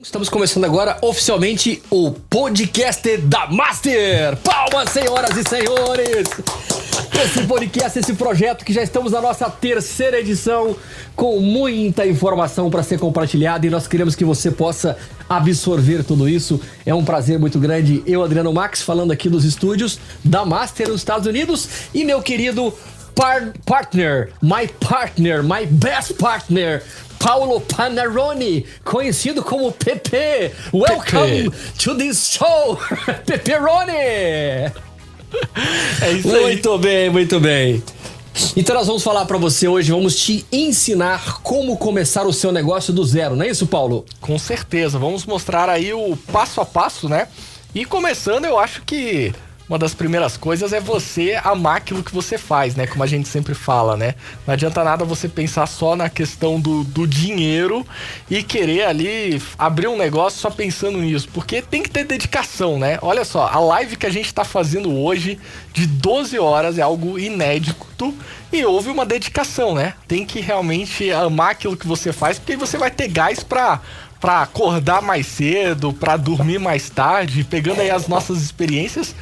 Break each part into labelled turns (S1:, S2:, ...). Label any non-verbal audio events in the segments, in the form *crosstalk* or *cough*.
S1: Estamos começando agora oficialmente o podcast da Master. Palmas, senhoras e senhores! Esse podcast, esse projeto que já estamos na nossa terceira edição, com muita informação para ser compartilhada e nós queremos que você possa absorver tudo isso. É um prazer muito grande. Eu, Adriano Max, falando aqui dos estúdios da Master nos Estados Unidos e meu querido par partner, my partner, my best partner, Paulo Panarone, conhecido como Pepe. Welcome to this show, *laughs* Peperoni. É isso aí. Muito bem, muito bem. Então nós vamos falar para você hoje, vamos te ensinar como começar o seu negócio do zero, não é isso, Paulo?
S2: Com certeza, vamos mostrar aí o passo a passo, né? E começando, eu acho que uma das primeiras coisas é você amar aquilo que você faz, né? Como a gente sempre fala, né? Não adianta nada você pensar só na questão do, do dinheiro e querer ali abrir um negócio só pensando nisso, porque tem que ter dedicação, né? Olha só, a live que a gente tá fazendo hoje de 12 horas é algo inédito e houve uma dedicação, né? Tem que realmente amar aquilo que você faz, porque você vai ter gás para para acordar mais cedo, para dormir mais tarde, pegando aí as nossas experiências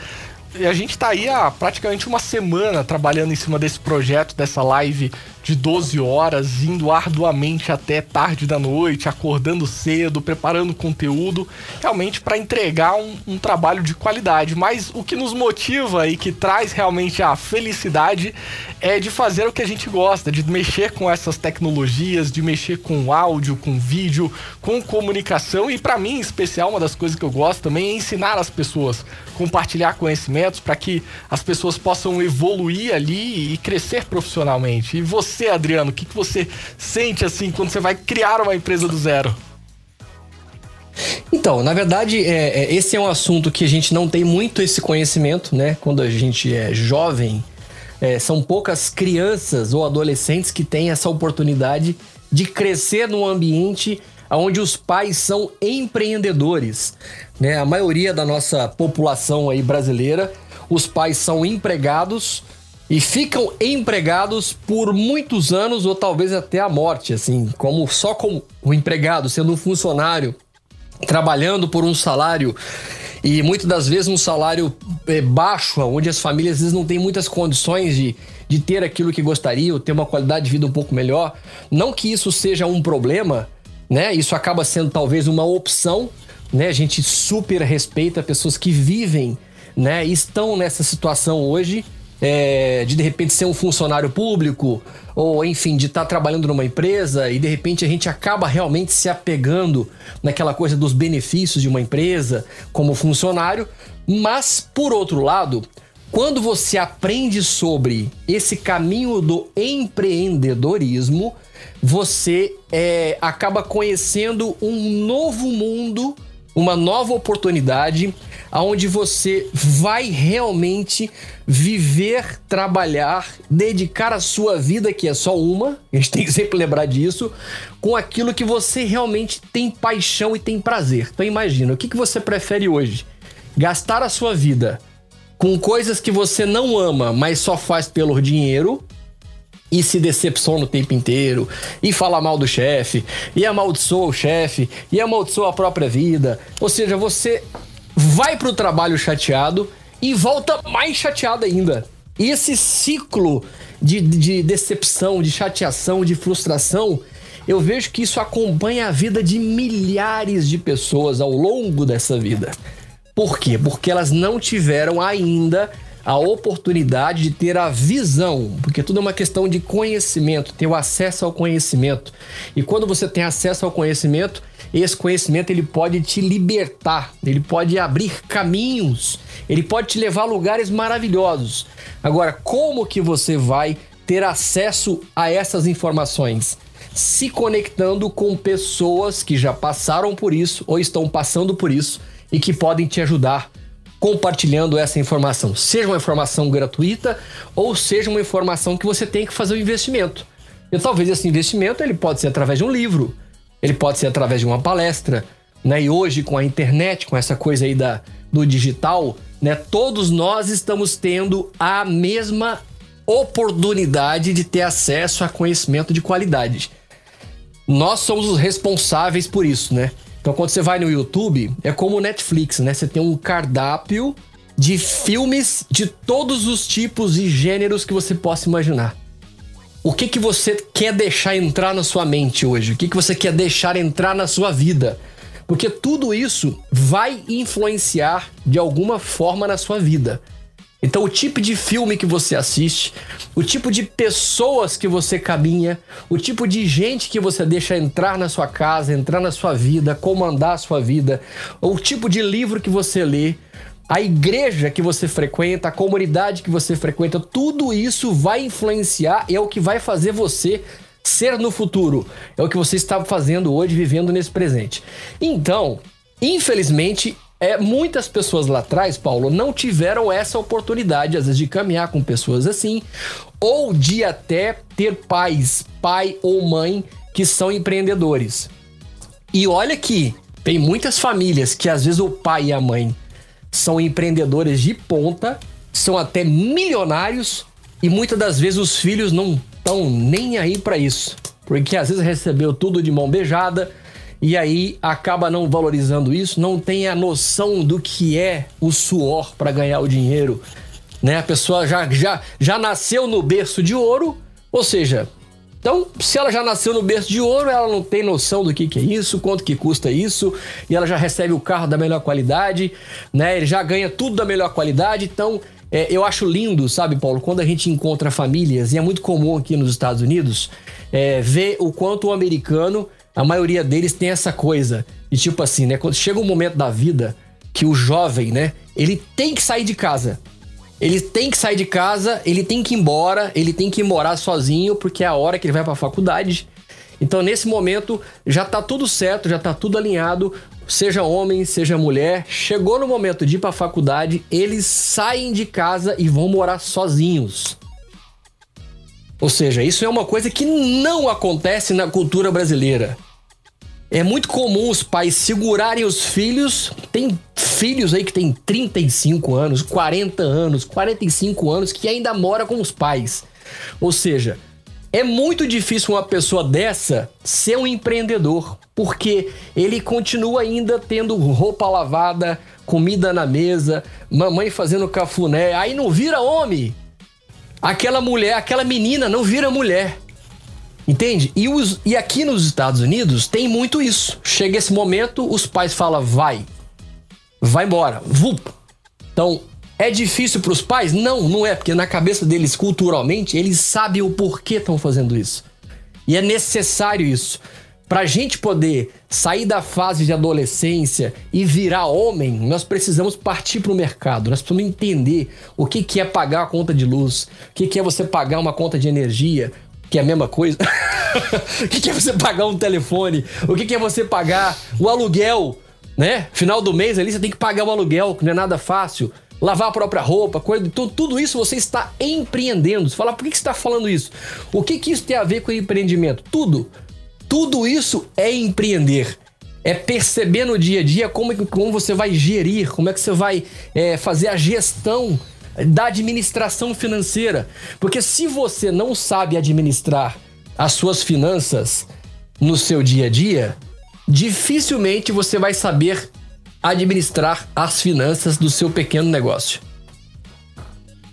S2: a gente está aí há praticamente uma semana trabalhando em cima desse projeto, dessa live de 12 horas, indo arduamente até tarde da noite, acordando cedo, preparando conteúdo, realmente para entregar um, um, trabalho de qualidade. Mas o que nos motiva e que traz realmente a felicidade é de fazer o que a gente gosta, de mexer com essas tecnologias, de mexer com áudio, com vídeo, com comunicação e para mim, em especial, uma das coisas que eu gosto também é ensinar as pessoas, compartilhar conhecimentos para que as pessoas possam evoluir ali e crescer profissionalmente. E você você, Adriano, o que, que você sente assim quando você vai criar uma empresa do zero?
S1: Então, na verdade, é, é, esse é um assunto que a gente não tem muito esse conhecimento, né? Quando a gente é jovem, é, são poucas crianças ou adolescentes que têm essa oportunidade de crescer num ambiente onde os pais são empreendedores. Né? A maioria da nossa população aí brasileira, os pais são empregados e ficam empregados por muitos anos ou talvez até a morte, assim, como só como o empregado, sendo um funcionário, trabalhando por um salário e muitas das vezes um salário é, baixo, onde as famílias às vezes não têm muitas condições de, de ter aquilo que gostariam, ter uma qualidade de vida um pouco melhor. Não que isso seja um problema, né? Isso acaba sendo talvez uma opção, né? A gente super respeita pessoas que vivem, né? Estão nessa situação hoje é, de de repente ser um funcionário público, ou enfim, de estar tá trabalhando numa empresa e de repente a gente acaba realmente se apegando naquela coisa dos benefícios de uma empresa como funcionário, mas por outro lado, quando você aprende sobre esse caminho do empreendedorismo, você é, acaba conhecendo um novo mundo, uma nova oportunidade aonde você vai realmente viver, trabalhar, dedicar a sua vida, que é só uma, a gente tem que sempre lembrar disso, com aquilo que você realmente tem paixão e tem prazer. Então imagina, o que, que você prefere hoje? Gastar a sua vida com coisas que você não ama, mas só faz pelo dinheiro, e se decepciona o tempo inteiro, e fala mal do chefe, e amaldiçoa o chefe, e amaldiçoa a própria vida. Ou seja, você vai para o trabalho chateado e volta mais chateado ainda. E esse ciclo de, de decepção, de chateação, de frustração, eu vejo que isso acompanha a vida de milhares de pessoas ao longo dessa vida. Por quê? Porque elas não tiveram ainda a oportunidade de ter a visão, porque tudo é uma questão de conhecimento, ter o acesso ao conhecimento. E quando você tem acesso ao conhecimento, esse conhecimento ele pode te libertar, ele pode abrir caminhos, ele pode te levar a lugares maravilhosos. Agora, como que você vai ter acesso a essas informações? Se conectando com pessoas que já passaram por isso ou estão passando por isso e que podem te ajudar compartilhando essa informação, seja uma informação gratuita ou seja uma informação que você tem que fazer um investimento. E talvez esse investimento ele pode ser através de um livro, ele pode ser através de uma palestra, né? E hoje com a internet, com essa coisa aí da, do digital, né? Todos nós estamos tendo a mesma oportunidade de ter acesso a conhecimento de qualidade. Nós somos os responsáveis por isso, né? Então, quando você vai no YouTube, é como o Netflix, né? Você tem um cardápio de filmes de todos os tipos e gêneros que você possa imaginar. O que, que você quer deixar entrar na sua mente hoje? O que, que você quer deixar entrar na sua vida? Porque tudo isso vai influenciar de alguma forma na sua vida. Então, o tipo de filme que você assiste, o tipo de pessoas que você caminha, o tipo de gente que você deixa entrar na sua casa, entrar na sua vida, comandar a sua vida, o tipo de livro que você lê, a igreja que você frequenta, a comunidade que você frequenta, tudo isso vai influenciar e é o que vai fazer você ser no futuro. É o que você está fazendo hoje, vivendo nesse presente. Então, infelizmente, é, muitas pessoas lá atrás, Paulo, não tiveram essa oportunidade, às vezes, de caminhar com pessoas assim, ou de até ter pais, pai ou mãe, que são empreendedores. E olha que tem muitas famílias que às vezes o pai e a mãe são empreendedores de ponta, são até milionários e muitas das vezes os filhos não estão nem aí para isso, porque às vezes recebeu tudo de mão beijada e aí acaba não valorizando isso, não tem a noção do que é o suor para ganhar o dinheiro, né? A pessoa já, já, já nasceu no berço de ouro, ou seja, então, se ela já nasceu no berço de ouro, ela não tem noção do que, que é isso, quanto que custa isso, e ela já recebe o carro da melhor qualidade, né? Ele já ganha tudo da melhor qualidade. Então, é, eu acho lindo, sabe, Paulo, quando a gente encontra famílias, e é muito comum aqui nos Estados Unidos, é, ver o quanto o americano, a maioria deles tem essa coisa, de tipo assim, né? Quando chega um momento da vida que o jovem, né, ele tem que sair de casa. Ele tem que sair de casa, ele tem que ir embora, ele tem que ir morar sozinho, porque é a hora que ele vai para a faculdade. Então, nesse momento, já tá tudo certo, já tá tudo alinhado, seja homem, seja mulher. Chegou no momento de ir para a faculdade, eles saem de casa e vão morar sozinhos. Ou seja, isso é uma coisa que não acontece na cultura brasileira. É muito comum os pais segurarem os filhos. Tem filhos aí que tem 35 anos, 40 anos, 45 anos que ainda mora com os pais. Ou seja, é muito difícil uma pessoa dessa ser um empreendedor, porque ele continua ainda tendo roupa lavada, comida na mesa, mamãe fazendo cafuné, aí não vira homem. Aquela mulher, aquela menina não vira mulher. Entende? E, os, e aqui nos Estados Unidos tem muito isso. Chega esse momento, os pais falam, vai. Vai embora. Vup. Então, é difícil para os pais? Não, não é, porque na cabeça deles, culturalmente, eles sabem o porquê estão fazendo isso. E é necessário isso. Para a gente poder sair da fase de adolescência e virar homem, nós precisamos partir para o mercado. Nós precisamos entender o que, que é pagar a conta de luz, o que, que é você pagar uma conta de energia, que é a mesma coisa. *laughs* o que é você pagar um telefone? O que é você pagar o aluguel, né? Final do mês ali você tem que pagar o aluguel, que não é nada fácil. Lavar a própria roupa, coisa, tudo, tudo isso você está empreendendo. Você fala, por que, você está falando isso? O que, que isso tem a ver com empreendimento? Tudo. Tudo isso é empreender. É perceber no dia a dia como, como você vai gerir, como é que você vai é, fazer a gestão da administração financeira. Porque se você não sabe administrar as suas finanças no seu dia a dia, dificilmente você vai saber administrar as finanças do seu pequeno negócio.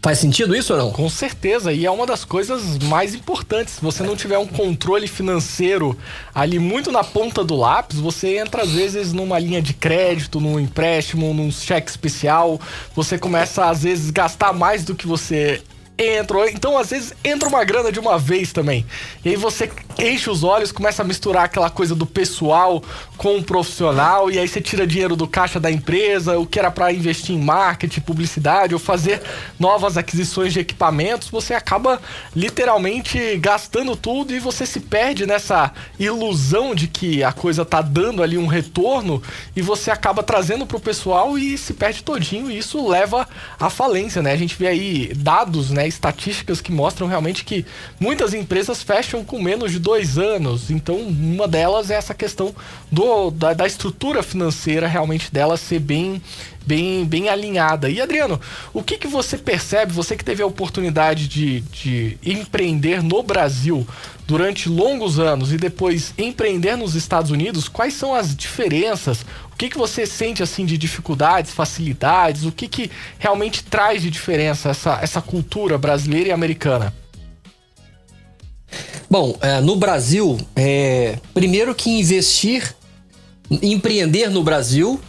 S1: Faz sentido isso ou não?
S2: Com certeza, e é uma das coisas mais importantes. Se você não tiver um controle financeiro ali muito na ponta do lápis, você entra às vezes numa linha de crédito, num empréstimo, num cheque especial, você começa às vezes gastar mais do que você entra. Então, às vezes, entra uma grana de uma vez também. E aí você enche os olhos, começa a misturar aquela coisa do pessoal com o profissional, e aí você tira dinheiro do caixa da empresa, o que era para investir em marketing, publicidade, ou fazer novas aquisições de equipamentos, você acaba literalmente gastando tudo e você se perde nessa ilusão de que a coisa tá dando ali um retorno e você acaba trazendo pro pessoal e se perde todinho, e isso leva à falência, né? A gente vê aí dados, né, estatísticas que mostram realmente que muitas empresas fecham com menos de dois anos. Então, uma delas é essa questão do, da, da estrutura financeira realmente dela ser bem bem, bem alinhada. E Adriano, o que, que você percebe, você que teve a oportunidade de, de empreender no Brasil durante longos anos e depois empreender nos Estados Unidos, quais são as diferenças? O que, que você sente assim de dificuldades, facilidades? O que, que realmente traz de diferença essa, essa cultura brasileira e americana?
S1: Bom, é, no Brasil, é, primeiro que investir, empreender no Brasil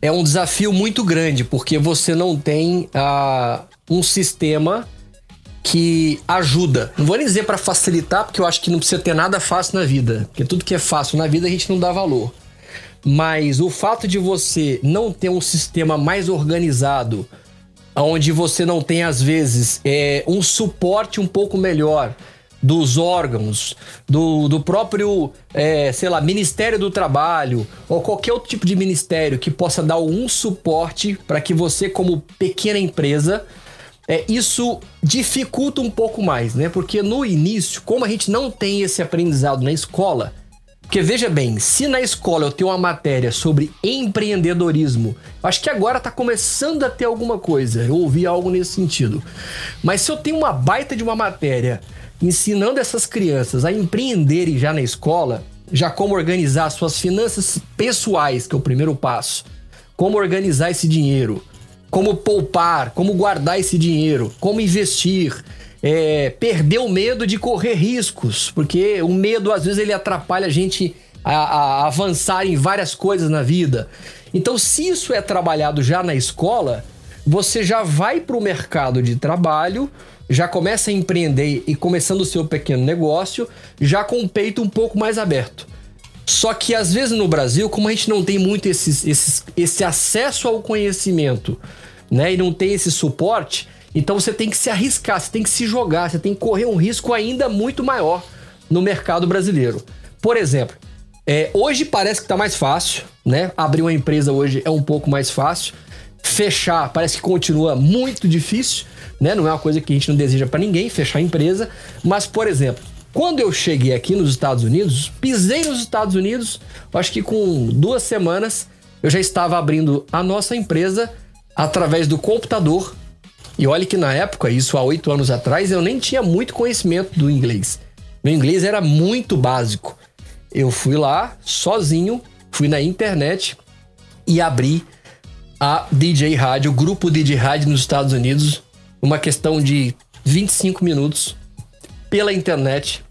S1: é um desafio muito grande, porque você não tem uh, um sistema que ajuda. Não vou nem dizer para facilitar, porque eu acho que não precisa ter nada fácil na vida, porque tudo que é fácil na vida a gente não dá valor. Mas o fato de você não ter um sistema mais organizado, onde você não tem às vezes é, um suporte um pouco melhor dos órgãos, do, do próprio, é, sei lá, Ministério do Trabalho ou qualquer outro tipo de ministério que possa dar algum suporte para que você, como pequena empresa, é, isso dificulta um pouco mais, né? Porque no início, como a gente não tem esse aprendizado na escola, porque veja bem, se na escola eu tenho uma matéria sobre empreendedorismo, acho que agora está começando a ter alguma coisa, eu ouvi algo nesse sentido. Mas se eu tenho uma baita de uma matéria ensinando essas crianças a empreenderem já na escola, já como organizar suas finanças pessoais, que é o primeiro passo, como organizar esse dinheiro, como poupar, como guardar esse dinheiro, como investir, é, perder o medo de correr riscos, porque o medo às vezes ele atrapalha a gente a, a avançar em várias coisas na vida. Então, se isso é trabalhado já na escola, você já vai para o mercado de trabalho já começa a empreender e começando o seu pequeno negócio, já com o peito um pouco mais aberto. Só que às vezes no Brasil, como a gente não tem muito esse, esse, esse acesso ao conhecimento, né, e não tem esse suporte, então você tem que se arriscar, você tem que se jogar, você tem que correr um risco ainda muito maior no mercado brasileiro. Por exemplo, é, hoje parece que está mais fácil, né? Abrir uma empresa hoje é um pouco mais fácil. Fechar parece que continua muito difícil né? Não é uma coisa que a gente não deseja para ninguém, fechar a empresa. Mas, por exemplo, quando eu cheguei aqui nos Estados Unidos, pisei nos Estados Unidos, acho que com duas semanas eu já estava abrindo a nossa empresa através do computador. E olha que na época, isso há oito anos atrás, eu nem tinha muito conhecimento do inglês. Meu inglês era muito básico. Eu fui lá sozinho, fui na internet e abri a DJ Rádio, o grupo DJ Rádio nos Estados Unidos, uma questão de 25 minutos pela internet.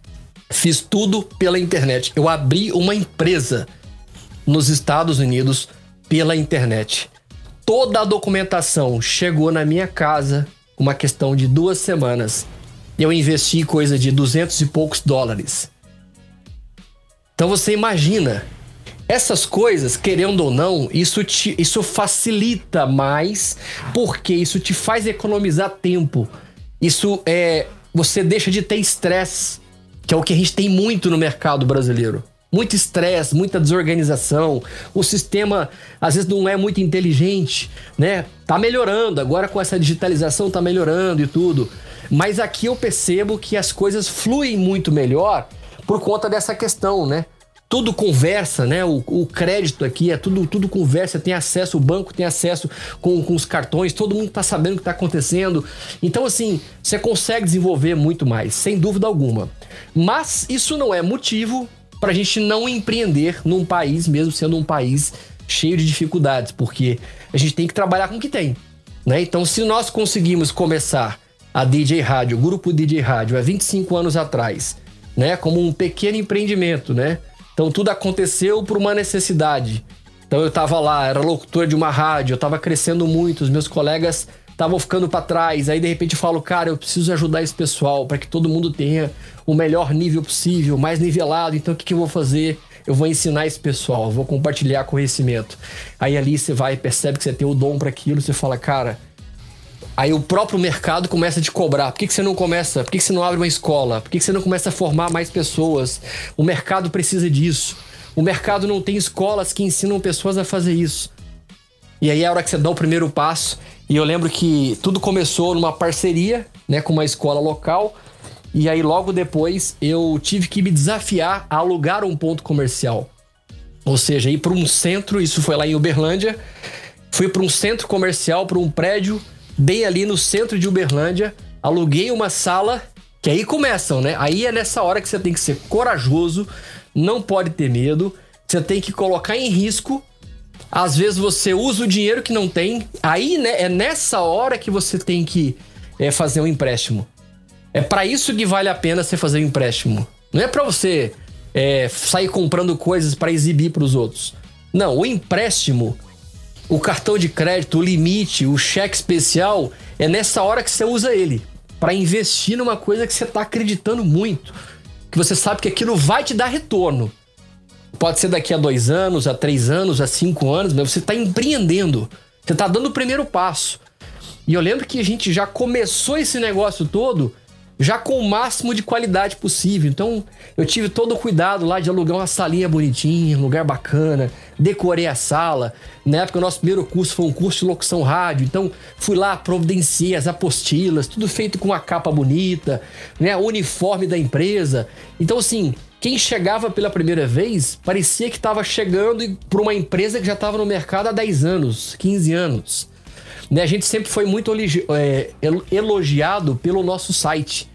S1: Fiz tudo pela internet. Eu abri uma empresa nos Estados Unidos pela internet. Toda a documentação chegou na minha casa, uma questão de duas semanas. Eu investi coisa de duzentos e poucos dólares. Então você imagina essas coisas, querendo ou não, isso, te, isso facilita mais, porque isso te faz economizar tempo. Isso é. Você deixa de ter estresse, que é o que a gente tem muito no mercado brasileiro. Muito estresse, muita desorganização. O sistema às vezes não é muito inteligente, né? Tá melhorando, agora com essa digitalização tá melhorando e tudo. Mas aqui eu percebo que as coisas fluem muito melhor por conta dessa questão, né? Tudo conversa, né? O, o, crédito aqui é tudo, tudo conversa, tem acesso, o banco tem acesso com, com os cartões, todo mundo tá sabendo o que tá acontecendo. Então, assim, você consegue desenvolver muito mais, sem dúvida alguma. Mas isso não é motivo para a gente não empreender num país, mesmo sendo um país cheio de dificuldades, porque a gente tem que trabalhar com o que tem. Né? Então, se nós conseguimos começar a DJ Rádio, o grupo DJ Rádio, há 25 anos atrás, né? como um pequeno empreendimento, né? Então tudo aconteceu por uma necessidade. Então eu estava lá, era locutor de uma rádio, eu estava crescendo muito, os meus colegas estavam ficando para trás. Aí de repente eu falo, cara, eu preciso ajudar esse pessoal para que todo mundo tenha o melhor nível possível, mais nivelado. Então o que, que eu vou fazer? Eu vou ensinar esse pessoal, vou compartilhar conhecimento. Aí ali você vai, percebe que você tem o dom para aquilo, você fala, cara, Aí o próprio mercado começa a te cobrar. Por que, que você não começa? Por que, que você não abre uma escola? Por que, que você não começa a formar mais pessoas? O mercado precisa disso. O mercado não tem escolas que ensinam pessoas a fazer isso. E aí é a hora que você dá o primeiro passo. E eu lembro que tudo começou numa parceria né, com uma escola local. E aí, logo depois, eu tive que me desafiar a alugar um ponto comercial. Ou seja, ir para um centro, isso foi lá em Uberlândia. Fui para um centro comercial, para um prédio, bem ali no centro de Uberlândia. Aluguei uma sala, que aí começam, né? Aí é nessa hora que você tem que ser corajoso, não pode ter medo, você tem que colocar em risco. Às vezes você usa o dinheiro que não tem. Aí né, é nessa hora que você tem que é, fazer um empréstimo. É para isso que vale a pena você fazer um empréstimo. Não é para você é, sair comprando coisas para exibir para os outros. Não, o empréstimo, o cartão de crédito, o limite, o cheque especial, é nessa hora que você usa ele para investir numa coisa que você está acreditando muito, que você sabe que aquilo vai te dar retorno. Pode ser daqui a dois anos, a três anos, a cinco anos, mas você está empreendendo, você está dando o primeiro passo. E eu lembro que a gente já começou esse negócio todo já com o máximo de qualidade possível. Então, eu tive todo o cuidado lá de alugar uma salinha bonitinha, um lugar bacana, decorei a sala. Na época, o nosso primeiro curso foi um curso de locução rádio, então fui lá, providenciei as apostilas, tudo feito com uma capa bonita, né, o uniforme da empresa. Então, assim, quem chegava pela primeira vez parecia que estava chegando para uma empresa que já estava no mercado há 10 anos, 15 anos. Né? A gente sempre foi muito é, elogiado pelo nosso site.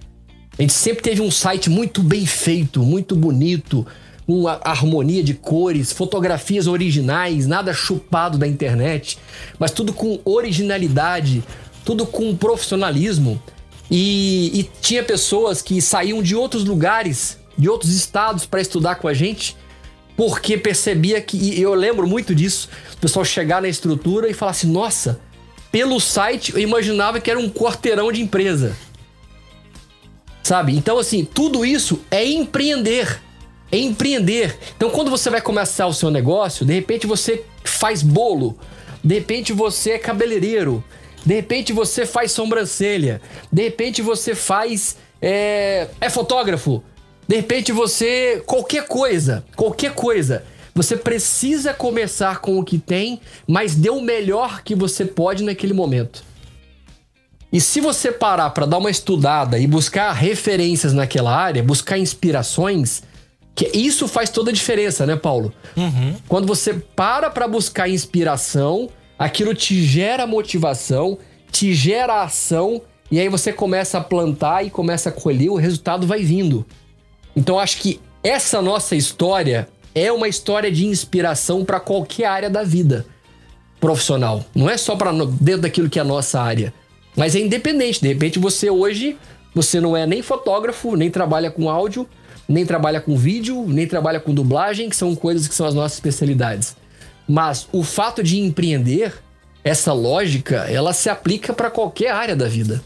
S1: A gente sempre teve um site muito bem feito, muito bonito, uma harmonia de cores, fotografias originais, nada chupado da internet, mas tudo com originalidade, tudo com profissionalismo. E, e tinha pessoas que saíam de outros lugares, de outros estados para estudar com a gente, porque percebia que, e eu lembro muito disso, o pessoal chegar na estrutura e falar assim: nossa pelo site, eu imaginava que era um quarteirão de empresa. Sabe? Então, assim, tudo isso é empreender. É empreender. Então, quando você vai começar o seu negócio, de repente você faz bolo, de repente você é cabeleireiro, de repente você faz sobrancelha, de repente você faz. É, é fotógrafo, de repente você. qualquer coisa, qualquer coisa. Você precisa começar com o que tem, mas dê o melhor que você pode naquele momento. E se você parar para dar uma estudada e buscar referências naquela área, buscar inspirações, que isso faz toda a diferença, né, Paulo? Uhum. Quando você para para buscar inspiração, aquilo te gera motivação, te gera ação, e aí você começa a plantar e começa a colher, o resultado vai vindo. Então acho que essa nossa história é uma história de inspiração para qualquer área da vida profissional. Não é só para dentro daquilo que é a nossa área, mas é independente. De repente você hoje você não é nem fotógrafo, nem trabalha com áudio, nem trabalha com vídeo, nem trabalha com dublagem, que são coisas que são as nossas especialidades. Mas o fato de empreender, essa lógica, ela se aplica para qualquer área da vida.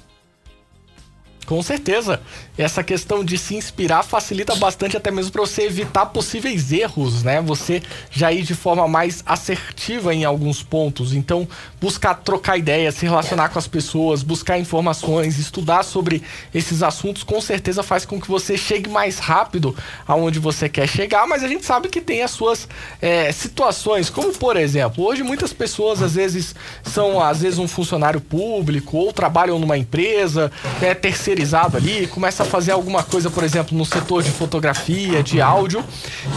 S2: Com certeza. Essa questão de se inspirar facilita bastante até mesmo para você evitar possíveis erros, né? Você já ir de forma mais assertiva em alguns pontos. Então, buscar trocar ideias, se relacionar com as pessoas, buscar informações, estudar sobre esses assuntos, com certeza faz com que você chegue mais rápido aonde você quer chegar. Mas a gente sabe que tem as suas é, situações, como por exemplo, hoje muitas pessoas às vezes são às vezes um funcionário público ou trabalham numa empresa, é terceirizado ali, começa a fazer alguma coisa, por exemplo, no setor de fotografia, de áudio.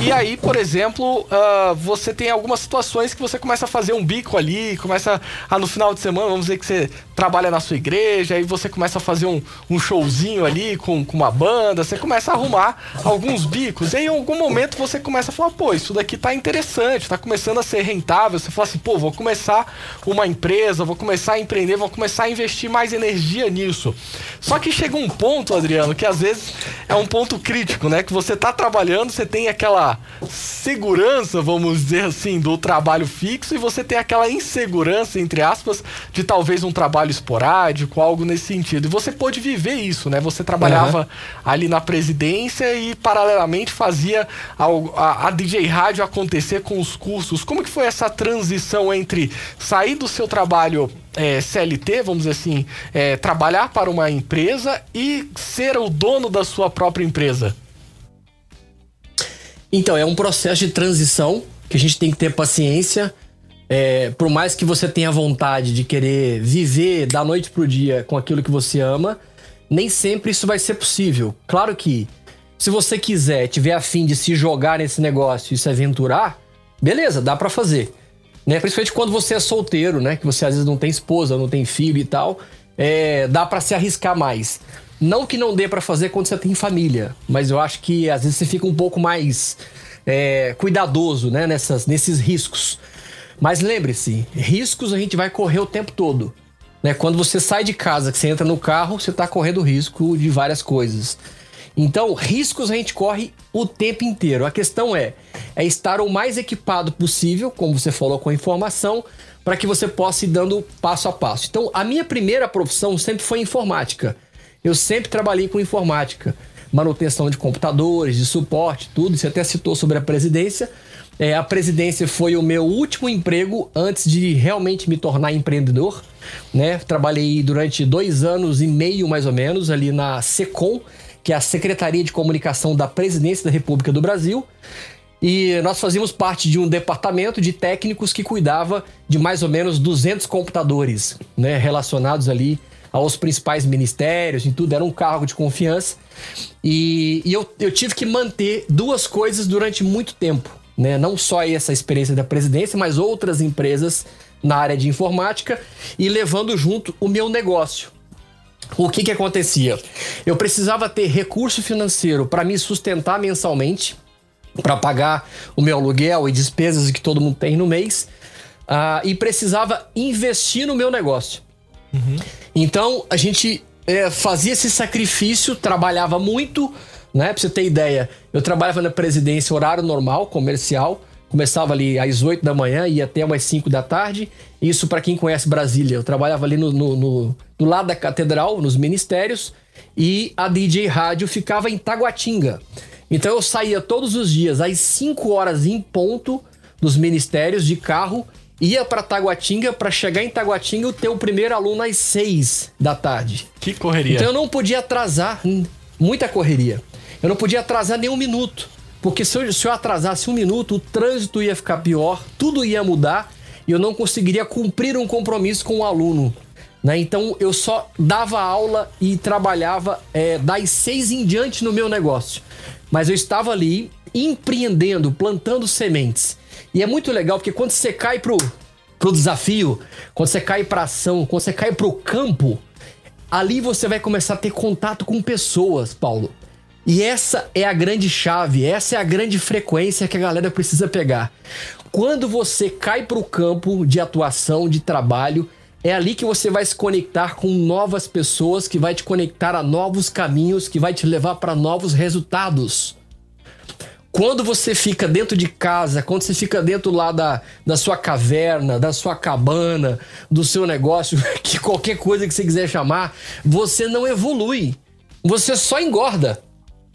S2: E aí, por exemplo, uh, você tem algumas situações que você começa a fazer um bico ali, começa a no final de semana, vamos dizer que você trabalha na sua igreja, aí você começa a fazer um, um showzinho ali com, com uma banda, você começa a arrumar alguns bicos. E aí, em algum momento você começa a falar, pô, isso daqui tá interessante, tá começando a ser rentável. Você fala assim, pô, vou começar uma empresa, vou começar a empreender, vou começar a investir mais energia nisso. Só que chega um ponto, Adriano, que às vezes é um ponto crítico, né? Que você tá trabalhando, você tem aquela segurança, vamos dizer assim, do trabalho fixo e você tem aquela insegurança, entre aspas, de talvez um trabalho esporádico, algo nesse sentido. E você pôde viver isso, né? Você trabalhava uhum. ali na presidência e paralelamente fazia a, a, a DJ Rádio acontecer com os cursos. Como que foi essa transição entre sair do seu trabalho é, CLT, vamos dizer assim, é, trabalhar para uma empresa e ser o dono da sua própria empresa?
S1: Então, é um processo de transição que a gente tem que ter paciência. É, por mais que você tenha vontade de querer viver da noite pro dia com aquilo que você ama, nem sempre isso vai ser possível. Claro que se você quiser, tiver afim de se jogar nesse negócio e se aventurar, beleza, dá para fazer. Né? Principalmente quando você é solteiro, né? Que você às vezes não tem esposa, não tem filho e tal. É, dá para se arriscar mais. Não que não dê para fazer quando você tem família, mas eu acho que às vezes você fica um pouco mais é, cuidadoso né? Nessas, nesses riscos. Mas lembre-se, riscos a gente vai correr o tempo todo. Né? Quando você sai de casa, que você entra no carro, você está correndo risco de várias coisas. Então, riscos a gente corre o tempo inteiro. A questão é, é estar o mais equipado possível, como você falou, com a informação, para que você possa ir dando passo a passo. Então, a minha primeira profissão sempre foi informática. Eu sempre trabalhei com informática, manutenção de computadores, de suporte, tudo. Você até citou sobre a presidência. É, a presidência foi o meu último emprego antes de realmente me tornar empreendedor. Né? Trabalhei durante dois anos e meio, mais ou menos, ali na SECOM, que é a Secretaria de Comunicação da Presidência da República do Brasil. E nós fazíamos parte de um departamento de técnicos que cuidava de mais ou menos 200 computadores, né, relacionados ali aos principais ministérios e tudo. Era um cargo de confiança. E, e eu, eu tive que manter duas coisas durante muito tempo. Né? Não só essa experiência da presidência, mas outras empresas na área de informática e levando junto o meu negócio o que que acontecia? Eu precisava ter recurso financeiro para me sustentar mensalmente, para pagar o meu aluguel e despesas que todo mundo tem no mês, uh, e precisava investir no meu negócio. Uhum. Então a gente é, fazia esse sacrifício, trabalhava muito, né? Pra você ter ideia, eu trabalhava na presidência horário normal, comercial, Começava ali às 8 da manhã e ia até umas 5 da tarde. Isso para quem conhece Brasília. Eu trabalhava ali no, no, no, do lado da catedral, nos ministérios, e a DJ Rádio ficava em Taguatinga. Então eu saía todos os dias às 5 horas em ponto dos ministérios de carro, ia para Taguatinga para chegar em Taguatinga e ter o primeiro aluno às 6 da tarde.
S2: Que correria.
S1: Então eu não podia atrasar, muita correria. Eu não podia atrasar nem um minuto. Porque se eu, se eu atrasasse um minuto, o trânsito ia ficar pior, tudo ia mudar e eu não conseguiria cumprir um compromisso com o aluno. Né? Então eu só dava aula e trabalhava é, das seis em diante no meu negócio. Mas eu estava ali empreendendo, plantando sementes. E é muito legal porque quando você cai pro, pro desafio, quando você cai pra ação, quando você cai pro campo, ali você vai começar a ter contato com pessoas, Paulo. E essa é a grande chave, essa é a grande frequência que a galera precisa pegar. Quando você cai para o campo de atuação, de trabalho, é ali que você vai se conectar com novas pessoas, que vai te conectar a novos caminhos, que vai te levar para novos resultados. Quando você fica dentro de casa, quando você fica dentro lá da, da sua caverna, da sua cabana, do seu negócio, *laughs* que qualquer coisa que você quiser chamar, você não evolui. Você só engorda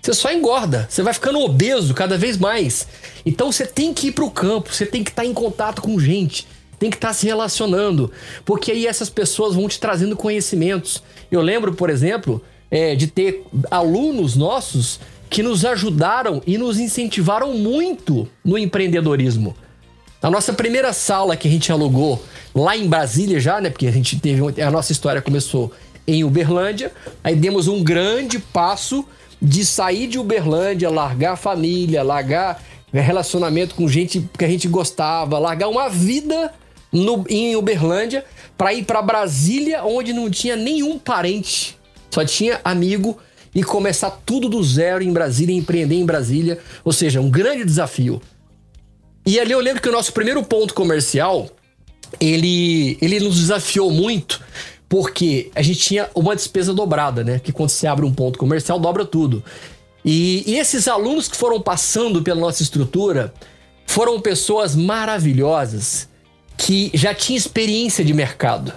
S1: você só engorda, você vai ficando obeso cada vez mais. Então você tem que ir para o campo, você tem que estar tá em contato com gente, tem que estar tá se relacionando, porque aí essas pessoas vão te trazendo conhecimentos. Eu lembro, por exemplo, é, de ter alunos nossos que nos ajudaram e nos incentivaram muito no empreendedorismo. A nossa primeira sala que a gente alugou lá em Brasília já, né? Porque a gente teve a nossa história começou em Uberlândia, aí demos um grande passo de sair de Uberlândia, largar a família, largar relacionamento com gente que a gente gostava, largar uma vida no, em Uberlândia para ir para Brasília, onde não tinha nenhum parente, só tinha amigo e começar tudo do zero em Brasília, empreender em Brasília, ou seja, um grande desafio. E ali eu lembro que o nosso primeiro ponto comercial, ele, ele nos desafiou muito, porque a gente tinha uma despesa dobrada, né? Que quando você abre um ponto comercial, dobra tudo. E, e esses alunos que foram passando pela nossa estrutura foram pessoas maravilhosas que já tinham experiência de mercado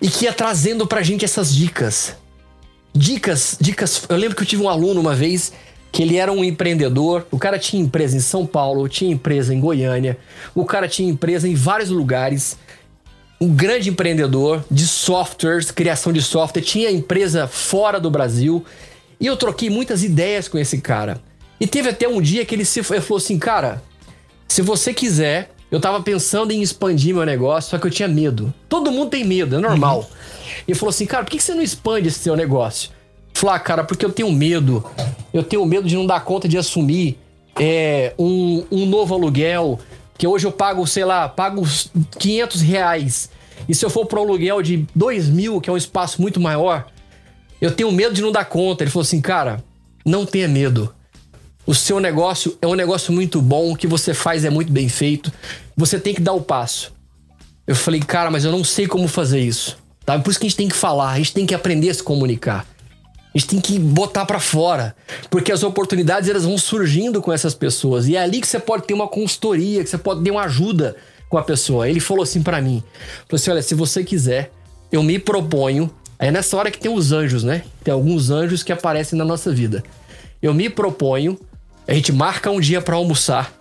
S1: e que ia trazendo pra gente essas dicas. Dicas, dicas. Eu lembro que eu tive um aluno uma vez que ele era um empreendedor. O cara tinha empresa em São Paulo, tinha empresa em Goiânia, o cara tinha empresa em vários lugares um grande empreendedor de softwares, criação de software, tinha empresa fora do Brasil. E eu troquei muitas ideias com esse cara. E teve até um dia que ele, se, ele falou assim: Cara, se você quiser, eu tava pensando em expandir meu negócio, só que eu tinha medo. Todo mundo tem medo, é normal. Uhum. E falou assim, cara, por que você não expande esse seu negócio? Falou, ah, cara, porque eu tenho medo. Eu tenho medo de não dar conta de assumir é, um, um novo aluguel. Que hoje eu pago, sei lá, pago 500 reais. E se eu for para um aluguel de 2 mil, que é um espaço muito maior, eu tenho medo de não dar conta. Ele falou assim, cara, não tenha medo. O seu negócio é um negócio muito bom, o que você faz é muito bem feito. Você tem que dar o passo. Eu falei, cara, mas eu não sei como fazer isso. Tá? Por isso que a gente tem que falar, a gente tem que aprender a se comunicar. A gente tem que botar para fora, porque as oportunidades elas vão surgindo com essas pessoas e é ali que você pode ter uma consultoria, que você pode ter uma ajuda com a pessoa. Ele falou assim para mim, falou assim, olha, se você quiser, eu me proponho. Aí é nessa hora que tem os anjos, né? Tem alguns anjos que aparecem na nossa vida. Eu me proponho, a gente marca um dia para almoçar.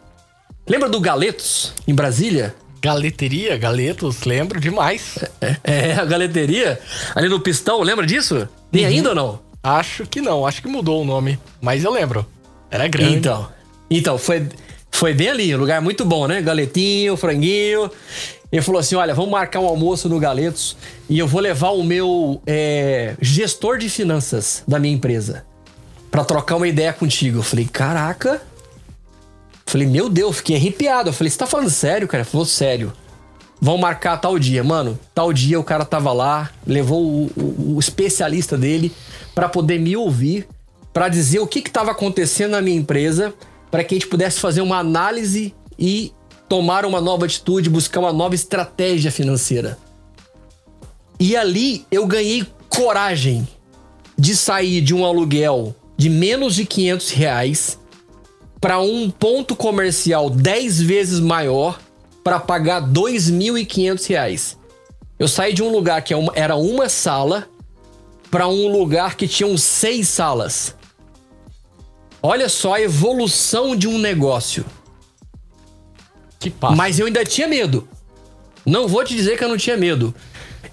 S1: Lembra do Galetos em Brasília?
S2: Galeteria, Galetos, lembro demais.
S1: É, é, a galeteria ali no Pistão, lembra disso? Tem uhum. ainda ou não?
S2: Acho que não, acho que mudou o nome, mas eu lembro. Era grande.
S1: Então, então foi, foi bem ali, um lugar muito bom, né? Galetinho, franguinho. Ele falou assim: olha, vamos marcar um almoço no Galetos e eu vou levar o meu é, gestor de finanças da minha empresa para trocar uma ideia contigo. Eu falei, caraca. falei, meu Deus, fiquei arrepiado. Eu falei, você tá falando sério, cara? Falou, sério. Vão marcar tal dia. Mano, tal dia o cara tava lá, levou o, o, o especialista dele para poder me ouvir, para dizer o que estava acontecendo na minha empresa, para que a gente pudesse fazer uma análise e tomar uma nova atitude, buscar uma nova estratégia financeira. E ali eu ganhei coragem de sair de um aluguel de menos de 500 reais para um ponto comercial 10 vezes maior para pagar 2.500 reais. Eu saí de um lugar que é era uma sala para um lugar que tinham seis salas. Olha só a evolução de um negócio. Que passo. Mas eu ainda tinha medo. Não vou te dizer que eu não tinha medo.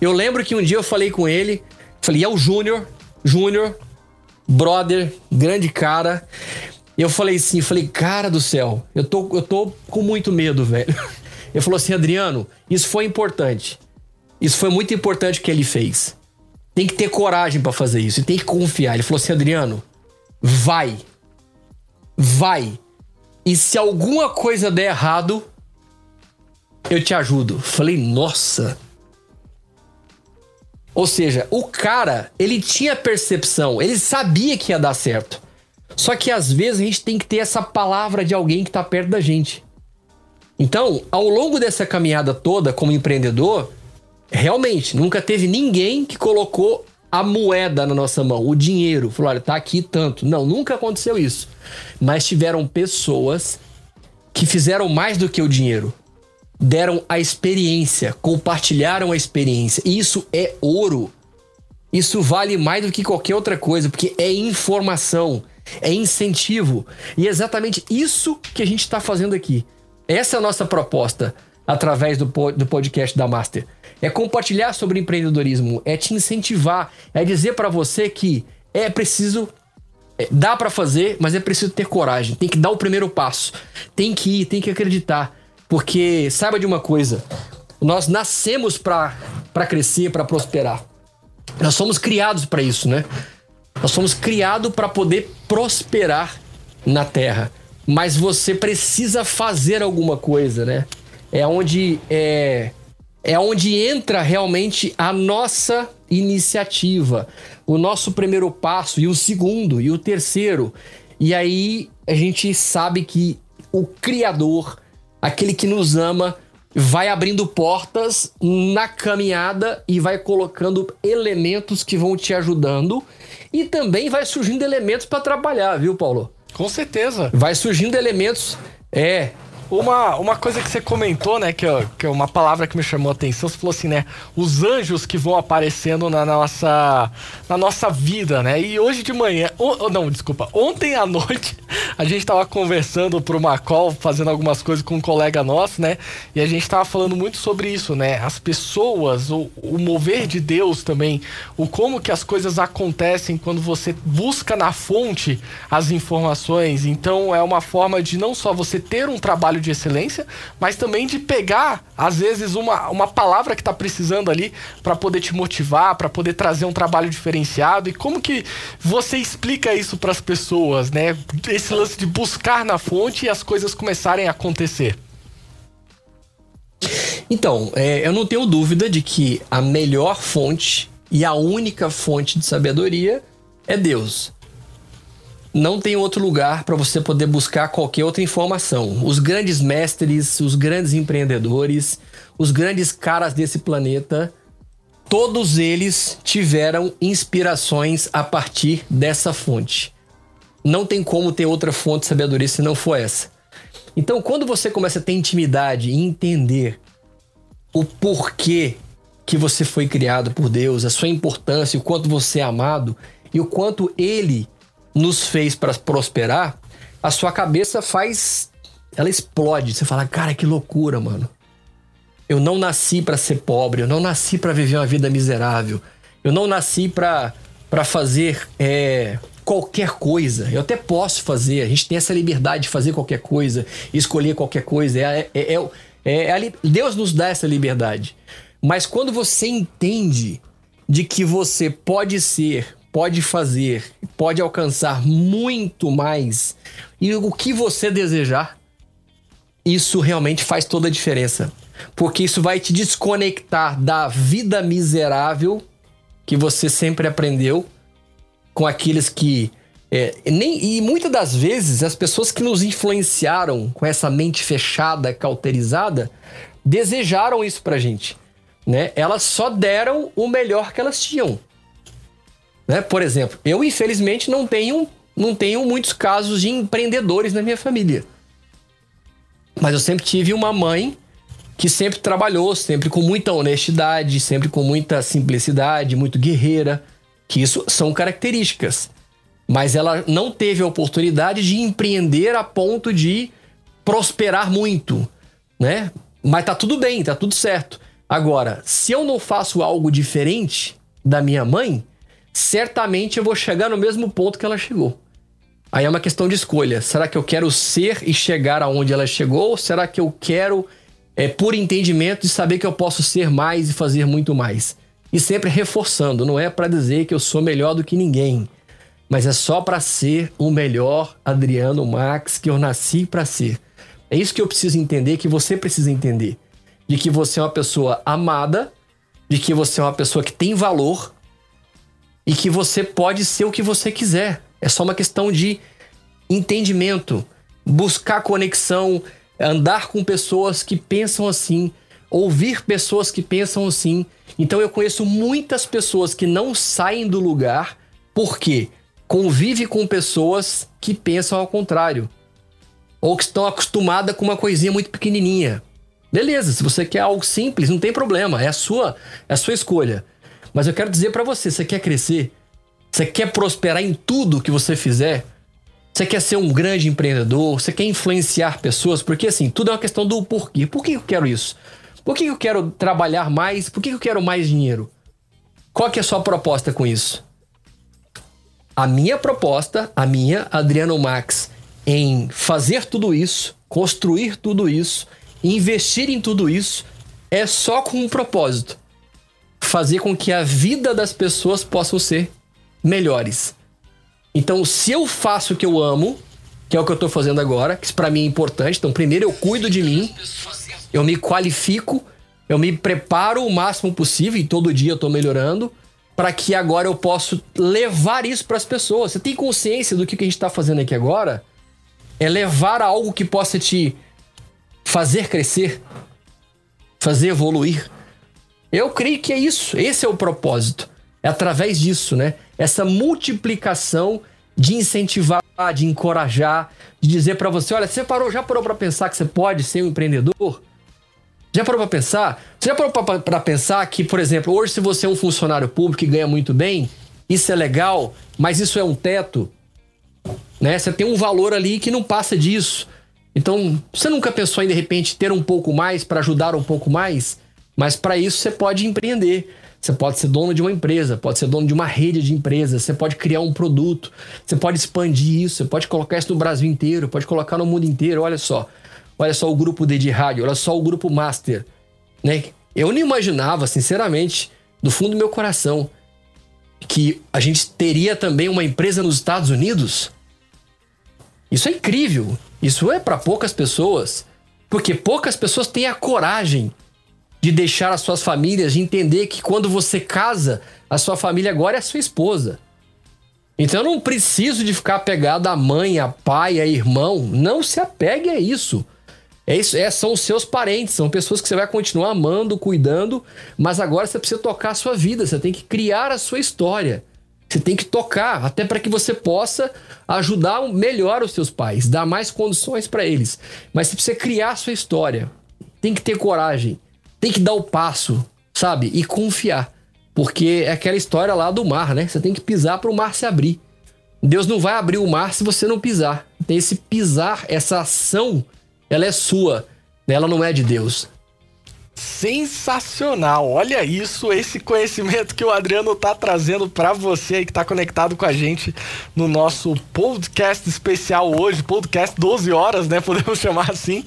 S1: Eu lembro que um dia eu falei com ele, falei, é o Júnior, Júnior, brother, grande cara. Eu falei assim, falei, cara do céu, eu tô, eu tô com muito medo, velho. *laughs* Ele falou assim, Adriano, isso foi importante. Isso foi muito importante o que ele fez. Tem que ter coragem para fazer isso. E tem que confiar. Ele falou assim, Adriano, vai. Vai. E se alguma coisa der errado, eu te ajudo. Falei, nossa. Ou seja, o cara, ele tinha percepção, ele sabia que ia dar certo. Só que às vezes a gente tem que ter essa palavra de alguém que tá perto da gente. Então, ao longo dessa caminhada toda como empreendedor, realmente, nunca teve ninguém que colocou a moeda na nossa mão, o dinheiro. Falou, olha, tá aqui tanto. Não, nunca aconteceu isso. Mas tiveram pessoas que fizeram mais do que o dinheiro. Deram a experiência, compartilharam a experiência. E isso é ouro. Isso vale mais do que qualquer outra coisa, porque é informação, é incentivo. E é exatamente isso que a gente está fazendo aqui. Essa é a nossa proposta através do, do podcast da Master é compartilhar sobre empreendedorismo, é te incentivar, é dizer para você que é preciso é, dá para fazer, mas é preciso ter coragem, tem que dar o primeiro passo, tem que ir, tem que acreditar, porque saiba de uma coisa, nós nascemos para crescer, para prosperar. Nós somos criados para isso, né? Nós somos criados para poder prosperar na terra. Mas você precisa fazer alguma coisa, né? É onde é, é onde entra realmente a nossa iniciativa, o nosso primeiro passo, e o segundo, e o terceiro. E aí a gente sabe que o Criador, aquele que nos ama, vai abrindo portas na caminhada e vai colocando elementos que vão te ajudando. E também vai surgindo elementos para trabalhar, viu, Paulo?
S2: Com certeza.
S1: Vai surgindo elementos. É,
S2: uma, uma coisa que você comentou, né, que, que é uma palavra que me chamou a atenção, você falou assim, né, os anjos que vão aparecendo na nossa, na nossa vida, né, e hoje de manhã, ou, não, desculpa, ontem à noite, a gente tava conversando por uma call, fazendo algumas coisas com um colega nosso, né, e a gente tava falando muito sobre isso, né, as pessoas, o, o mover de Deus também, o como que as coisas acontecem quando você busca na fonte as informações, então é uma forma de não só você ter um trabalho trabalho de excelência, mas também de pegar, às vezes, uma, uma palavra que está precisando ali para poder te motivar, para poder trazer um trabalho diferenciado. E como que você explica isso para as pessoas, né? Esse lance de buscar na fonte e as coisas começarem a acontecer.
S1: Então, é, eu não tenho dúvida de que a melhor fonte e a única fonte de sabedoria é Deus. Não tem outro lugar para você poder buscar qualquer outra informação. Os grandes mestres, os grandes empreendedores, os grandes caras desse planeta, todos eles tiveram inspirações a partir dessa fonte. Não tem como ter outra fonte de sabedoria se não for essa. Então, quando você começa a ter intimidade e entender o porquê que você foi criado por Deus, a sua importância, o quanto você é amado e o quanto ele nos fez para prosperar, a sua cabeça faz. Ela explode. Você fala, cara, que loucura, mano. Eu não nasci para ser pobre, eu não nasci para viver uma vida miserável, eu não nasci para fazer é, qualquer coisa. Eu até posso fazer, a gente tem essa liberdade de fazer qualquer coisa, escolher qualquer coisa. É, é, é, é, é Deus nos dá essa liberdade. Mas quando você entende de que você pode ser, pode fazer, pode alcançar muito mais e o que você desejar, isso realmente faz toda a diferença. Porque isso vai te desconectar da vida miserável que você sempre aprendeu com aqueles que. É, nem, e muitas das vezes as pessoas que nos influenciaram com essa mente fechada, cauterizada, desejaram isso pra gente né? Elas só deram o melhor que elas tinham. Né? Por exemplo, eu infelizmente não tenho, não tenho muitos casos de empreendedores na minha família. Mas eu sempre tive uma mãe que sempre trabalhou, sempre com muita honestidade, sempre com muita simplicidade, muito guerreira, que isso são características. Mas ela não teve a oportunidade de empreender a ponto de prosperar muito, né? Mas tá tudo bem, tá tudo certo. Agora, se eu não faço algo diferente da minha mãe, certamente eu vou chegar no mesmo ponto que ela chegou. Aí é uma questão de escolha. Será que eu quero ser e chegar aonde ela chegou? Ou será que eu quero, é, por entendimento, de saber que eu posso ser mais e fazer muito mais? E sempre reforçando, não é para dizer que eu sou melhor do que ninguém, mas é só para ser o melhor Adriano Max que eu nasci para ser. É isso que eu preciso entender, que você precisa entender de que você é uma pessoa amada, de que você é uma pessoa que tem valor e que você pode ser o que você quiser. É só uma questão de entendimento, buscar conexão, andar com pessoas que pensam assim, ouvir pessoas que pensam assim. Então eu conheço muitas pessoas que não saem do lugar porque convive com pessoas que pensam ao contrário ou que estão acostumadas com uma coisinha muito pequenininha. Beleza, se você quer algo simples, não tem problema, é a sua, é a sua escolha. Mas eu quero dizer para você, você quer crescer? Você quer prosperar em tudo que você fizer? Você quer ser um grande empreendedor? Você quer influenciar pessoas? Porque assim, tudo é uma questão do porquê. Por que eu quero isso? Por que eu quero trabalhar mais? Por que eu quero mais dinheiro? Qual que é a sua proposta com isso? A minha proposta, a minha, Adriano Max, em fazer tudo isso, construir tudo isso investir em tudo isso é só com um propósito: fazer com que a vida das pessoas possam ser melhores. Então, se eu faço o que eu amo, que é o que eu estou fazendo agora, que para mim é importante, então primeiro eu cuido de mim, eu me qualifico, eu me preparo o máximo possível e todo dia eu estou melhorando para que agora eu possa levar isso para as pessoas. Você tem consciência do que a gente está fazendo aqui agora? É levar algo que possa te fazer crescer, fazer evoluir. Eu creio que é isso, esse é o propósito. É através disso, né? Essa multiplicação de incentivar, de encorajar, de dizer para você, olha, você parou, já parou para pensar que você pode ser um empreendedor? Já parou para pensar? Você já parou para pensar que, por exemplo, hoje se você é um funcionário público e ganha muito bem, isso é legal, mas isso é um teto, né? Você tem um valor ali que não passa disso. Então, você nunca pensou em de repente ter um pouco mais para ajudar um pouco mais? Mas para isso você pode empreender. Você pode ser dono de uma empresa, pode ser dono de uma rede de empresas, você pode criar um produto, você pode expandir isso, você pode colocar isso no Brasil inteiro, pode colocar no mundo inteiro. Olha só, olha só o grupo D de rádio, olha só o grupo Master, né? Eu não imaginava, sinceramente, do fundo do meu coração, que a gente teria também uma empresa nos Estados Unidos. Isso é incrível. Isso é para poucas pessoas, porque poucas pessoas têm a coragem de deixar as suas famílias, de entender que quando você casa, a sua família agora é a sua esposa. Então eu não preciso de ficar apegado à mãe, a pai, a irmão. Não se apegue a isso. É isso, é, são os seus parentes, são pessoas que você vai continuar amando, cuidando, mas agora você precisa tocar a sua vida, você tem que criar a sua história. Você tem que tocar, até para que você possa ajudar melhor os seus pais, dar mais condições para eles. Mas você precisa criar a sua história. Tem que ter coragem, tem que dar o passo, sabe? E confiar. Porque é aquela história lá do mar, né? Você tem que pisar para o mar se abrir. Deus não vai abrir o mar se você não pisar. Tem esse pisar, essa ação, ela é sua, ela não é de Deus
S2: sensacional. Olha isso, esse conhecimento que o Adriano tá trazendo para você aí que tá conectado com a gente no nosso podcast especial hoje, podcast 12 horas, né, *laughs* podemos chamar assim.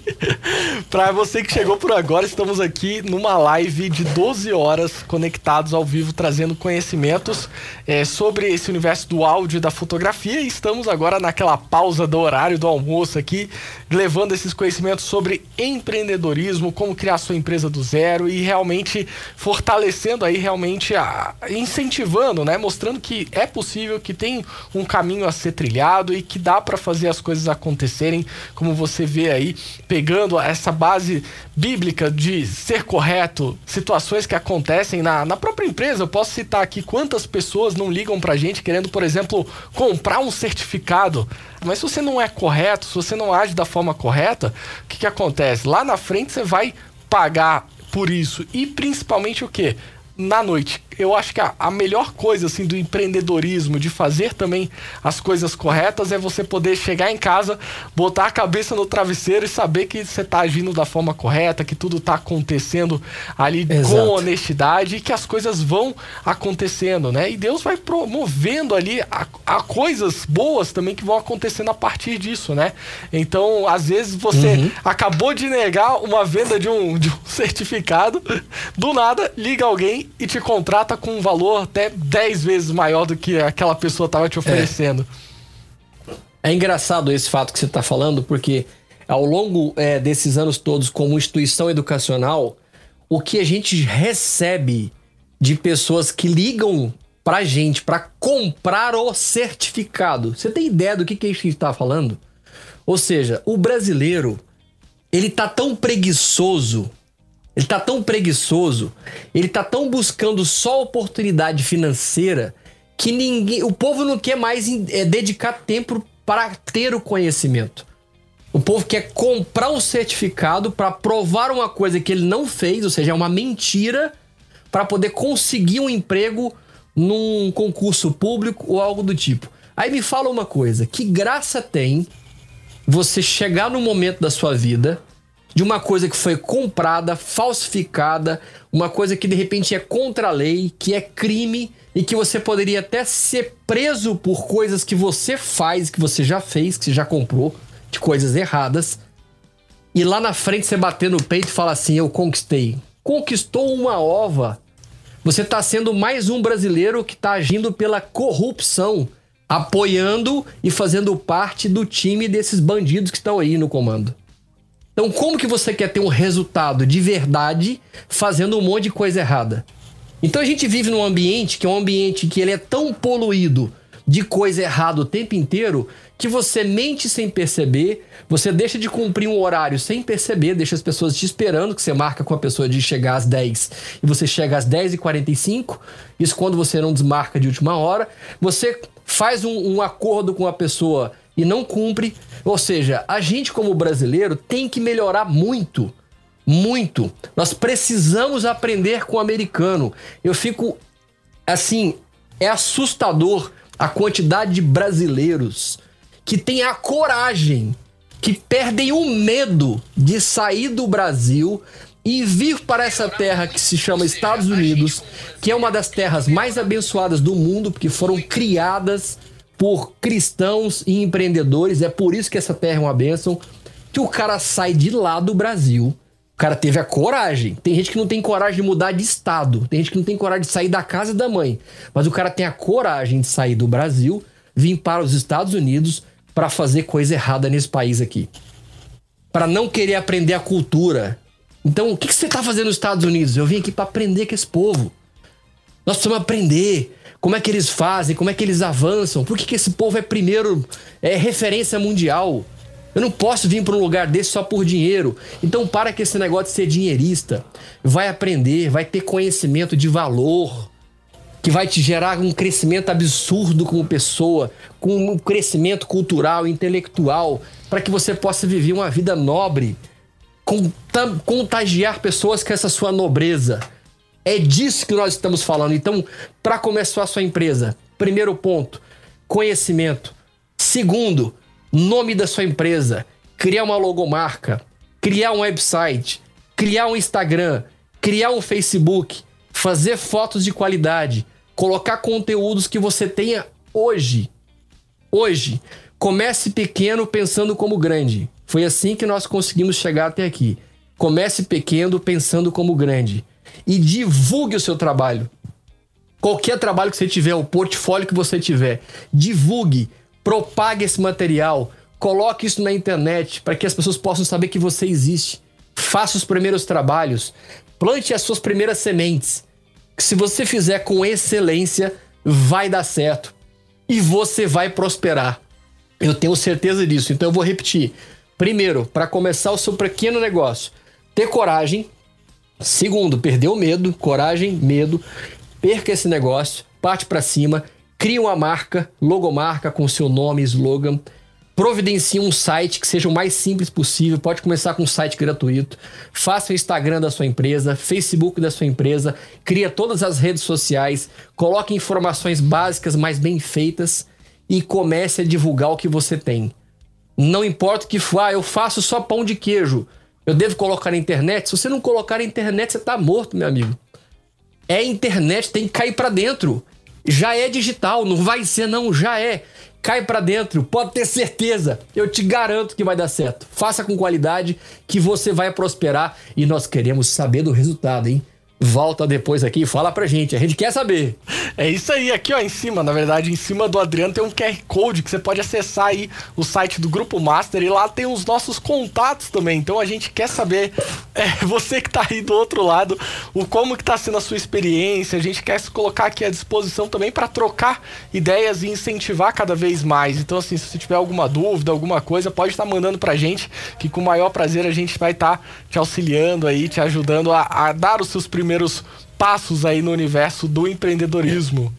S2: para você que chegou por agora, estamos aqui numa live de 12 horas conectados ao vivo trazendo conhecimentos é, sobre esse universo do áudio e da fotografia e estamos agora naquela pausa do horário do almoço aqui, levando esses conhecimentos sobre empreendedorismo, como criar sua empresa do do zero e realmente fortalecendo aí, realmente a, incentivando, né? Mostrando que é possível, que tem um caminho a ser trilhado e que dá para fazer as coisas acontecerem, como você vê aí, pegando essa base bíblica de ser correto, situações que acontecem na, na própria empresa. Eu posso citar aqui quantas pessoas não ligam pra gente querendo, por exemplo, comprar um certificado. Mas se você não é correto, se você não age da forma correta, o que, que acontece? Lá na frente você vai pagar por isso e principalmente o que? Na noite eu acho que a, a, melhor coisa assim do empreendedorismo, de fazer também as coisas corretas, é você poder chegar em casa, botar a cabeça no travesseiro e saber que você está agindo da forma correta, que tudo está acontecendo ali Exato. com honestidade e que as coisas vão acontecendo, né? E Deus vai promovendo ali a, a coisas boas também que vão acontecendo a partir disso, né? Então, às vezes você uhum. acabou de negar uma venda de um, de um *laughs* certificado, do nada liga alguém e te contrata tá com um valor até 10 vezes maior do que aquela pessoa estava te oferecendo.
S1: É. é. engraçado esse fato que você está falando, porque ao longo é, desses anos todos, como instituição educacional, o que a gente recebe de pessoas que ligam pra gente para comprar o certificado. Você tem ideia do que, que a gente está falando? Ou seja, o brasileiro ele tá tão preguiçoso ele tá tão preguiçoso, ele tá tão buscando só oportunidade financeira que ninguém, o povo não quer mais é, dedicar tempo para ter o conhecimento. O povo quer comprar um certificado para provar uma coisa que ele não fez, ou seja, é uma mentira, para poder conseguir um emprego num concurso público ou algo do tipo. Aí me fala uma coisa: que graça tem você chegar no momento da sua vida de uma coisa que foi comprada, falsificada, uma coisa que de repente é contra a lei, que é crime e que você poderia até ser preso por coisas que você faz, que você já fez, que você já comprou, de coisas erradas. E lá na frente você bater no peito e falar assim: Eu conquistei. Conquistou uma ova. Você está sendo mais um brasileiro que está agindo pela corrupção, apoiando e fazendo parte do time desses bandidos que estão aí no comando. Então, como que você quer ter um resultado de verdade fazendo um monte de coisa errada? Então a gente vive num ambiente que é um ambiente que ele é tão poluído de coisa errada o tempo inteiro que você mente sem perceber, você deixa de cumprir um horário sem perceber, deixa as pessoas te esperando, que você marca com a pessoa de chegar às 10 e você chega às 10 e 45 isso quando você não desmarca de última hora, você faz um, um acordo com a pessoa e não cumpre. Ou seja, a gente, como brasileiro, tem que melhorar muito. Muito. Nós precisamos aprender com o americano. Eu fico assim, é assustador a quantidade de brasileiros que têm a coragem, que perdem o medo de sair do Brasil e vir para essa terra que se chama Estados Unidos, que é uma das terras mais abençoadas do mundo, porque foram criadas por cristãos e empreendedores. É por isso que essa terra é uma bênção. que o cara sai de lá do Brasil. O cara teve a coragem. Tem gente que não tem coragem de mudar de estado. Tem gente que não tem coragem de sair da casa da mãe. Mas o cara tem a coragem de sair do Brasil, vir para os Estados Unidos para fazer coisa errada nesse país aqui. Para não querer aprender a cultura. Então, o que, que você tá fazendo nos Estados Unidos? Eu vim aqui para aprender com esse povo. Nós precisamos aprender como é que eles fazem, como é que eles avançam, por que, que esse povo é primeiro, é referência mundial. Eu não posso vir para um lugar desse só por dinheiro. Então para com esse negócio de ser dinheirista. Vai aprender, vai ter conhecimento de valor, que vai te gerar um crescimento absurdo como pessoa, com um crescimento cultural, intelectual, para que você possa viver uma vida nobre, contagiar pessoas com essa sua nobreza. É disso que nós estamos falando. Então, para começar a sua empresa, primeiro ponto, conhecimento. Segundo, nome da sua empresa, criar uma logomarca, criar um website, criar um Instagram, criar um Facebook, fazer fotos de qualidade, colocar conteúdos que você tenha hoje. Hoje, comece pequeno pensando como grande. Foi assim que nós conseguimos chegar até aqui. Comece pequeno pensando como grande e divulgue o seu trabalho. Qualquer trabalho que você tiver, o portfólio que você tiver, divulgue, propague esse material, coloque isso na internet para que as pessoas possam saber que você existe. Faça os primeiros trabalhos, plante as suas primeiras sementes. Que se você fizer com excelência, vai dar certo e você vai prosperar. Eu tenho certeza disso. Então eu vou repetir. Primeiro, para começar o seu pequeno negócio, ter coragem, Segundo, perdeu o medo, coragem, medo, perca esse negócio, parte para cima, cria uma marca, logomarca com seu nome, slogan, providencie um site que seja o mais simples possível, pode começar com um site gratuito, faça o Instagram da sua empresa, Facebook da sua empresa, cria todas as redes sociais, coloque informações básicas, mas bem feitas e comece a divulgar o que você tem. Não importa que ah, eu faço só pão de queijo. Eu devo colocar na internet? Se você não colocar na internet, você tá morto, meu amigo. É internet, tem que cair para dentro. Já é digital, não vai ser não, já é. Cai para dentro, pode ter certeza. Eu te garanto que vai dar certo. Faça com qualidade que você vai prosperar e nós queremos saber do resultado, hein? Volta depois aqui e fala pra gente. A gente quer saber.
S2: É isso aí, aqui ó, em cima, na verdade, em cima do Adriano tem um QR Code que você pode acessar aí o site do Grupo Master e lá tem os nossos contatos também. Então a gente quer saber, é, *laughs* você que tá aí do outro lado, o como que tá sendo a sua experiência. A gente quer se colocar aqui à disposição também para trocar ideias e incentivar cada vez mais. Então, assim, se você tiver alguma dúvida, alguma coisa, pode estar tá mandando pra gente, que com o maior prazer a gente vai estar tá te auxiliando aí, te ajudando a, a dar os seus primeiros primeiros passos aí no universo do empreendedorismo.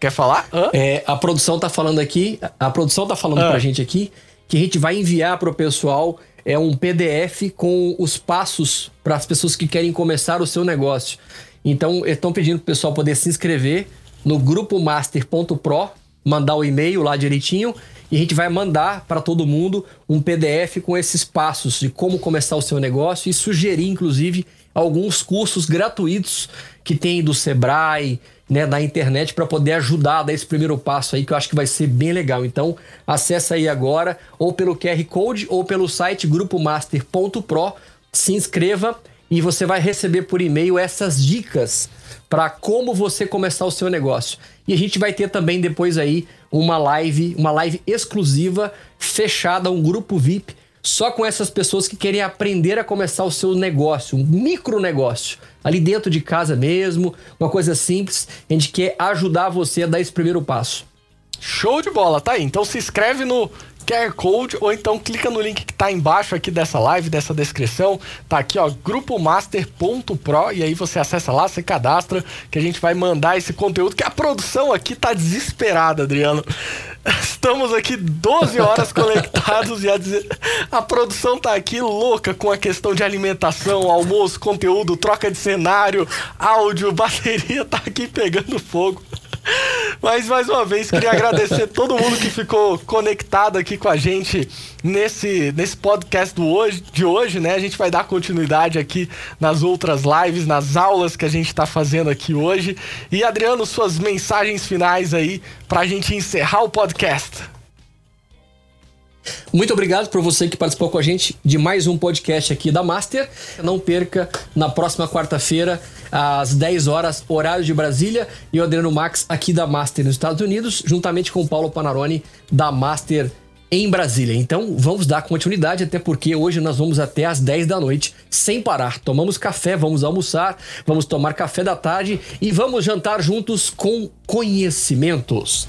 S2: Quer falar?
S1: É, a produção tá falando aqui, a produção tá falando ah. pra gente aqui que a gente vai enviar pro pessoal é um PDF com os passos para as pessoas que querem começar o seu negócio. Então, estão pedindo pro pessoal poder se inscrever no grupo master.pro, mandar o e-mail lá direitinho e a gente vai mandar para todo mundo um PDF com esses passos de como começar o seu negócio e sugerir inclusive alguns cursos gratuitos que tem do Sebrae, né, da internet para poder ajudar a dar esse primeiro passo aí que eu acho que vai ser bem legal. Então, acessa aí agora ou pelo QR Code ou pelo site grupomaster.pro, se inscreva e você vai receber por e-mail essas dicas para como você começar o seu negócio. E a gente vai ter também depois aí uma live, uma live exclusiva fechada, um grupo VIP só com essas pessoas que querem aprender a começar o seu negócio, um micro negócio, ali dentro de casa mesmo, uma coisa simples. A gente quer ajudar você a dar esse primeiro passo.
S2: Show de bola, tá aí. Então se inscreve no QR Code ou então clica no link que tá embaixo aqui dessa live, dessa descrição. Tá aqui, ó, grupomaster.pro e aí você acessa lá, você cadastra que a gente vai mandar esse conteúdo que a produção aqui tá desesperada, Adriano. *laughs* Estamos aqui 12 horas *laughs* conectados e a, a produção tá aqui louca com a questão de alimentação, almoço, conteúdo, troca de cenário, áudio, *laughs* bateria, tá aqui pegando fogo. Mas mais uma vez queria agradecer todo mundo que ficou conectado aqui com a gente nesse, nesse podcast do hoje, de hoje, né? A gente vai dar continuidade aqui nas outras lives, nas aulas que a gente está fazendo aqui hoje. E Adriano, suas mensagens finais aí para a gente encerrar o podcast.
S1: Muito obrigado por você que participou com a gente de mais um podcast aqui da Master. Não perca na próxima quarta-feira, às 10 horas, horário de Brasília, e o Adriano Max aqui da Master nos Estados Unidos, juntamente com o Paulo Panarone da Master em Brasília. Então vamos dar continuidade, até porque hoje nós vamos até às 10 da noite, sem parar. Tomamos café, vamos almoçar, vamos tomar café da tarde e vamos jantar juntos com conhecimentos.